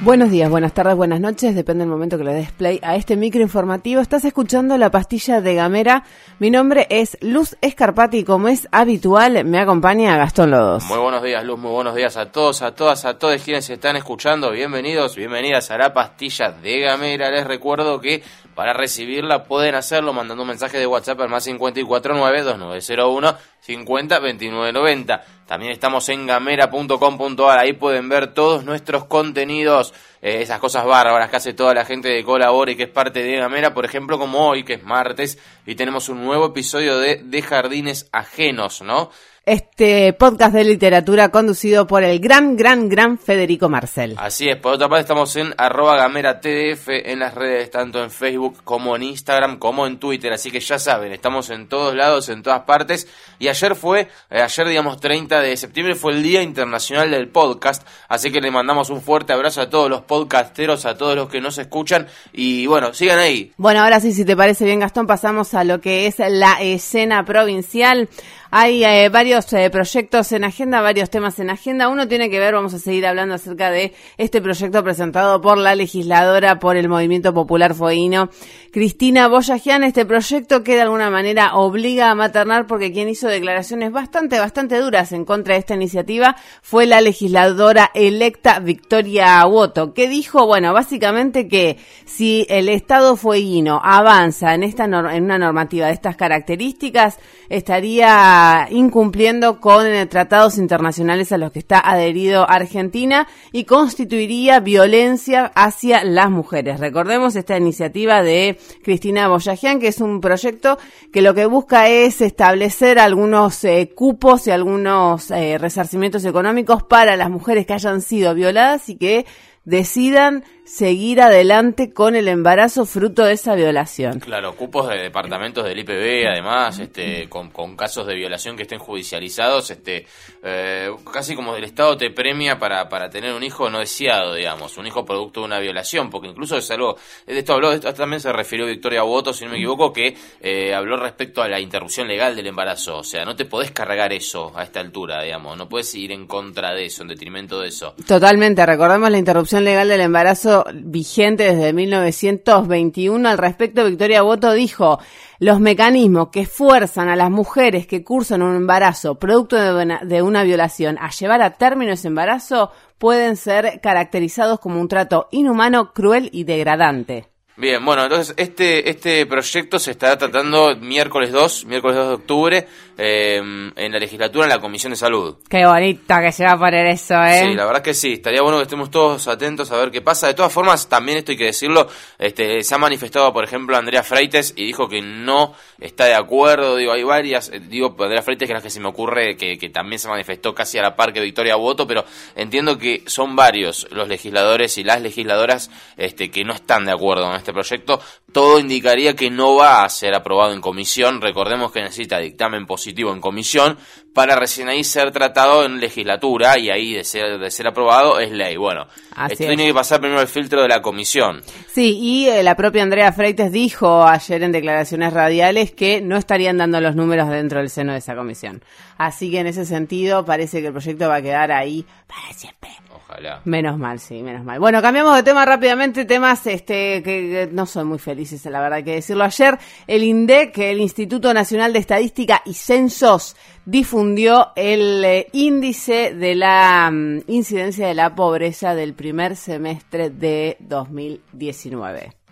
Buenos días, buenas tardes, buenas noches, depende del momento que le des play a este micro informativo. Estás escuchando la pastilla de Gamera. Mi nombre es Luz Escarpati como es habitual me acompaña Gastón Lodos. Muy buenos días, Luz, muy buenos días a todos, a todas, a todos quienes están escuchando. Bienvenidos, bienvenidas a la pastilla de Gamera. Les recuerdo que para recibirla pueden hacerlo mandando un mensaje de WhatsApp al más 549-2901 502990. También estamos en gamera.com.ar, ahí pueden ver todos nuestros contenidos, eh, esas cosas bárbaras que hace toda la gente de Colabora y que es parte de Gamera, por ejemplo, como hoy, que es martes, y tenemos un nuevo episodio de De Jardines Ajenos, ¿no? Este podcast de literatura conducido por el gran, gran, gran Federico Marcel. Así es, por otra parte estamos en arroba gamera TDF en las redes, tanto en Facebook como en Instagram, como en Twitter, así que ya saben, estamos en todos lados, en todas partes, y ayer fue, eh, ayer digamos 30 de septiembre fue el Día Internacional del Podcast, así que le mandamos un fuerte abrazo a todos los podcasteros, a todos los que nos escuchan, y bueno, sigan ahí. Bueno, ahora sí, si te parece bien Gastón, pasamos a lo que es la escena provincial. Hay eh, varios eh, proyectos en agenda, varios temas en agenda. Uno tiene que ver, vamos a seguir hablando acerca de este proyecto presentado por la legisladora por el Movimiento Popular Fueguino, Cristina Boyajian. Este proyecto que de alguna manera obliga a maternar porque quien hizo declaraciones bastante, bastante duras en contra de esta iniciativa fue la legisladora electa Victoria Woto, que dijo, bueno, básicamente que si el Estado fueguino avanza en, esta en una normativa de estas características, estaría incumpliendo con eh, tratados internacionales a los que está adherido Argentina y constituiría violencia hacia las mujeres. Recordemos esta iniciativa de Cristina Boyajian, que es un proyecto que lo que busca es establecer algunos eh, cupos y algunos eh, resarcimientos económicos para las mujeres que hayan sido violadas y que decidan seguir adelante con el embarazo fruto de esa violación. Claro, cupos de departamentos del IPB, además, este, con, con casos de violación que estén judicializados, este, eh, casi como el Estado te premia para, para tener un hijo no deseado, digamos, un hijo producto de una violación, porque incluso es algo, de esto habló, esto también se refirió Victoria Boto, si no me equivoco, que eh, habló respecto a la interrupción legal del embarazo, o sea, no te podés cargar eso a esta altura, digamos, no puedes ir en contra de eso, en detrimento de eso. Totalmente, recordemos la interrupción legal del embarazo vigente desde 1921. Al respecto, Victoria Boto dijo, los mecanismos que fuerzan a las mujeres que cursan un embarazo producto de una, de una violación a llevar a término ese embarazo pueden ser caracterizados como un trato inhumano, cruel y degradante. Bien, bueno, entonces este, este proyecto se estará tratando miércoles 2, miércoles 2 de octubre, eh, en la legislatura, en la Comisión de Salud. Qué bonita que se va a poner eso, ¿eh? Sí, la verdad que sí, estaría bueno que estemos todos atentos a ver qué pasa. De todas formas, también esto hay que decirlo, este, se ha manifestado, por ejemplo, Andrea Freites y dijo que no está de acuerdo, digo, hay varias, eh, digo, Andrea Freites que es la que se me ocurre que, que también se manifestó casi a la par que Victoria Voto, pero entiendo que son varios los legisladores y las legisladoras este, que no están de acuerdo con este proyecto, todo indicaría que no va a ser aprobado en comisión. Recordemos que necesita dictamen positivo en comisión para recién ahí ser tratado en legislatura y ahí de ser, de ser aprobado es ley. Bueno, esto tiene que pasar primero el filtro de la comisión. Sí, y eh, la propia Andrea Freites dijo ayer en declaraciones radiales que no estarían dando los números dentro del seno de esa comisión. Así que en ese sentido parece que el proyecto va a quedar ahí para siempre. Ojalá. Menos mal, sí, menos mal. Bueno, cambiamos de tema rápidamente, temas este que, no son muy felices, la verdad hay que decirlo. Ayer el INDEC, el Instituto Nacional de Estadística y Censos, difundió el eh, índice de la mm, incidencia de la pobreza del primer semestre de 2019.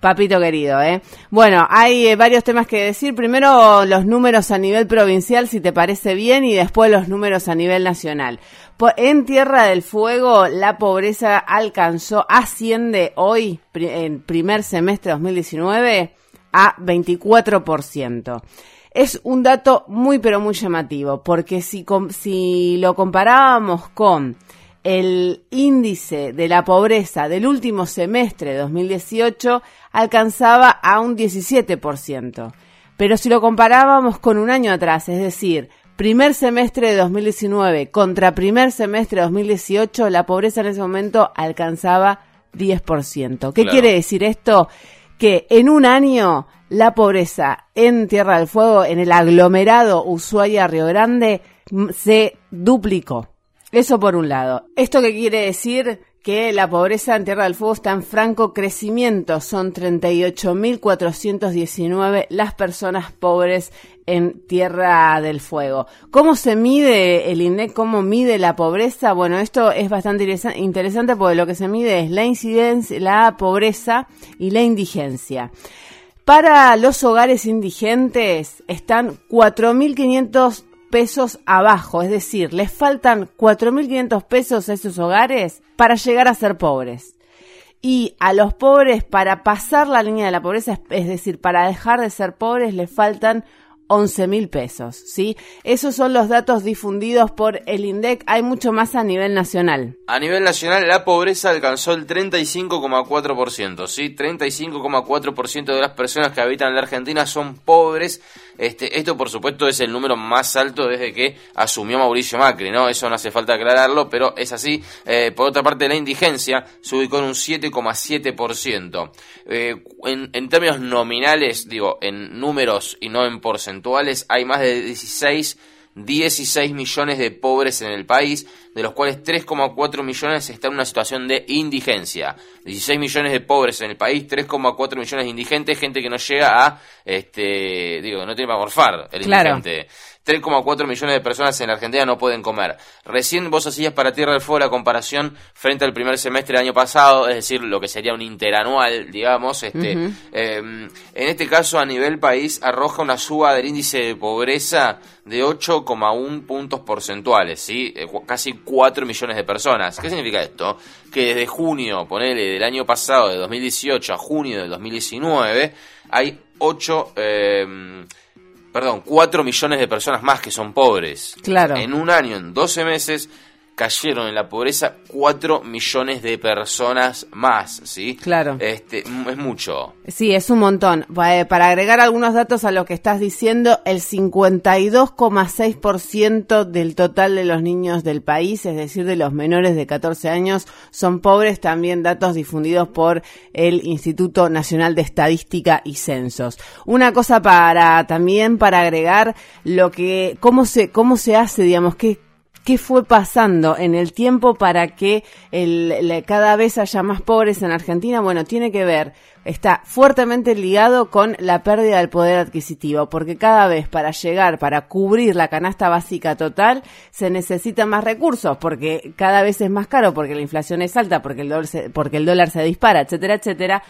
Papito querido, ¿eh? Bueno, hay eh, varios temas que decir. Primero los números a nivel provincial, si te parece bien, y después los números a nivel nacional. En Tierra del Fuego, la pobreza alcanzó, asciende hoy, en primer semestre de 2019, a 24%. Es un dato muy, pero muy llamativo, porque si, si lo comparábamos con el índice de la pobreza del último semestre de 2018 alcanzaba a un 17%. Pero si lo comparábamos con un año atrás, es decir, primer semestre de 2019 contra primer semestre de 2018, la pobreza en ese momento alcanzaba 10%. ¿Qué Claro. quiere decir esto? Que en un año la pobreza en Tierra del Fuego, en el aglomerado Ushuaia-Río Grande, se duplicó. Eso por un lado. ¿Esto qué quiere decir? Que la pobreza en Tierra del Fuego está en franco crecimiento. Son 38.419 las personas pobres en Tierra del Fuego. ¿Cómo se mide el INEC? ¿Cómo mide la pobreza? Bueno, esto es bastante interesa- interesante porque lo que se mide es la incidencia, la pobreza y la indigencia. Para los hogares indigentes están 4.500 pesos abajo, es decir, les faltan 4.500 pesos a esos hogares para llegar a ser pobres. Y a los pobres, para pasar la línea de la pobreza, es- decir, para dejar de ser pobres, les faltan 11 mil pesos, ¿sí? Esos son los datos difundidos por el INDEC. Hay mucho más a nivel nacional. A nivel nacional, la pobreza alcanzó el 35,4%, ¿sí? 35,4% de las personas que habitan en la Argentina son pobres. Este, esto, por supuesto, es el número más alto desde que asumió Mauricio Macri, ¿no? Eso no hace falta aclararlo, pero es así. Eh, por otra parte, la indigencia se ubicó en un 7,7%. Eh, en, en términos nominales, digo, en números y no en porcentuales, hay más de 16 16 millones de pobres en el país, de los cuales 3,4 millones están en una situación de indigencia. 16 millones de pobres en el país, 3,4 millones de indigentes, gente que no llega a, este, digo, no tiene para morfar el Claro. indigente. 3,4 millones de personas en la Argentina no pueden comer. Recién vos hacías para Tierra del Fuego la comparación frente al primer semestre del año pasado, es decir, lo que sería un interanual, digamos. Este, eh, en este caso, a nivel país, arroja una suba del índice de pobreza de 8,1 puntos porcentuales, ¿sí? Eh, casi 4 millones de personas. ¿Qué significa esto? Que desde junio, ponele, del año pasado, de 2018 a junio de 2019, hay 8... Eh, perdón, 4 millones de personas más que son pobres. Claro. En un año, en 12 meses, cayeron en la pobreza 4 millones de personas más, ¿sí? Claro. Este, es mucho. Sí, es un montón. Eh, Para agregar algunos datos a lo que estás diciendo, el 52,6% del total de los niños del país, es decir, de los menores de 14 años, son pobres. También datos difundidos por el Instituto Nacional de Estadística y Censos. Una cosa para también para agregar lo que cómo se cómo se hace, digamos, qué ¿Qué fue pasando en el tiempo para que el- cada vez haya más pobres en Argentina? Bueno, tiene que ver, está fuertemente ligado con la pérdida del poder adquisitivo, porque cada vez para llegar, para cubrir la canasta básica total, se necesitan más recursos, porque cada vez es más caro, porque la inflación es alta, porque el dólar se, porque el dólar se dispara, etcétera, etcétera.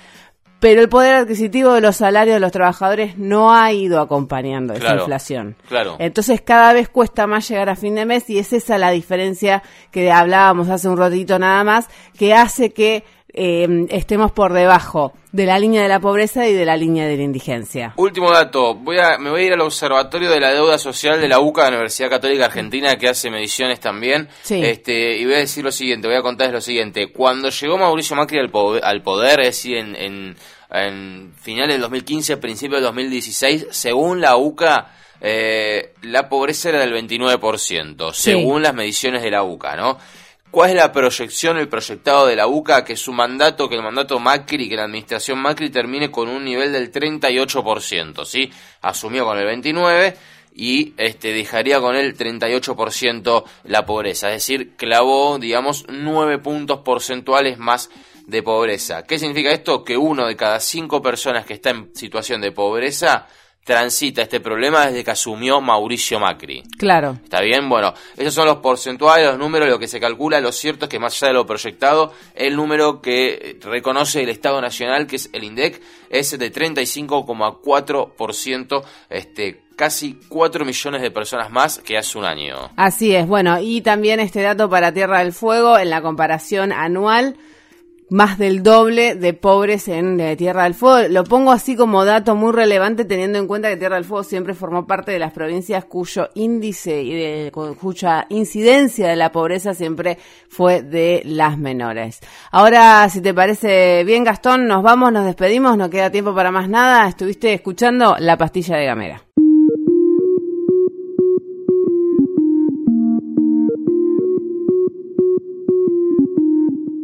Pero el poder adquisitivo de los salarios de los trabajadores no ha ido acompañando esa inflación. claro. Entonces cada vez cuesta más llegar a fin de mes y es esa la diferencia que hablábamos hace un ratito nada más, que hace que eh, estemos por debajo de la línea de la pobreza y de la línea de la indigencia. Último dato, voy a, me voy a ir al Observatorio de la Deuda Social de la UCA, de la Universidad Católica Argentina, que hace mediciones también. Sí. Este, y voy a decir lo siguiente, voy a contarles lo siguiente. Cuando llegó Mauricio Macri al, po- al poder, es decir, en, en, en finales del 2015, principios del 2016, según la UCA, eh, la pobreza era del 29%, Sí. según las mediciones de la UCA, ¿no? ¿Cuál es la proyección, el proyectado de la UCA? Que su mandato, que el mandato Macri, que la administración Macri termine con un nivel del 38%, ¿sí? Asumió con el 29% y este, dejaría con el 38% la pobreza. Es decir, clavó, digamos, 9 puntos porcentuales más de pobreza. ¿Qué significa esto? Que uno de cada cinco personas que está en situación de pobreza transita este problema desde que asumió Mauricio Macri. Claro. ¿Está bien? Bueno, esos son los porcentuales, los números, lo que se calcula. Lo cierto es que más allá de lo proyectado, el número que reconoce el Estado Nacional, que es el INDEC, es de 35,4%, este, casi 4 millones de personas más que hace un año. Así es, bueno, y también este dato para Tierra del Fuego, en la comparación anual, más del doble de pobres en eh, Tierra del Fuego. Lo pongo así como dato muy relevante teniendo en cuenta que Tierra del Fuego siempre formó parte de las provincias cuyo índice y de cu- cuya incidencia de la pobreza siempre fue de las menores. Ahora, si te parece bien, Gastón, nos vamos, nos despedimos, no queda tiempo para más nada. Estuviste escuchando La Pastilla de Gamera.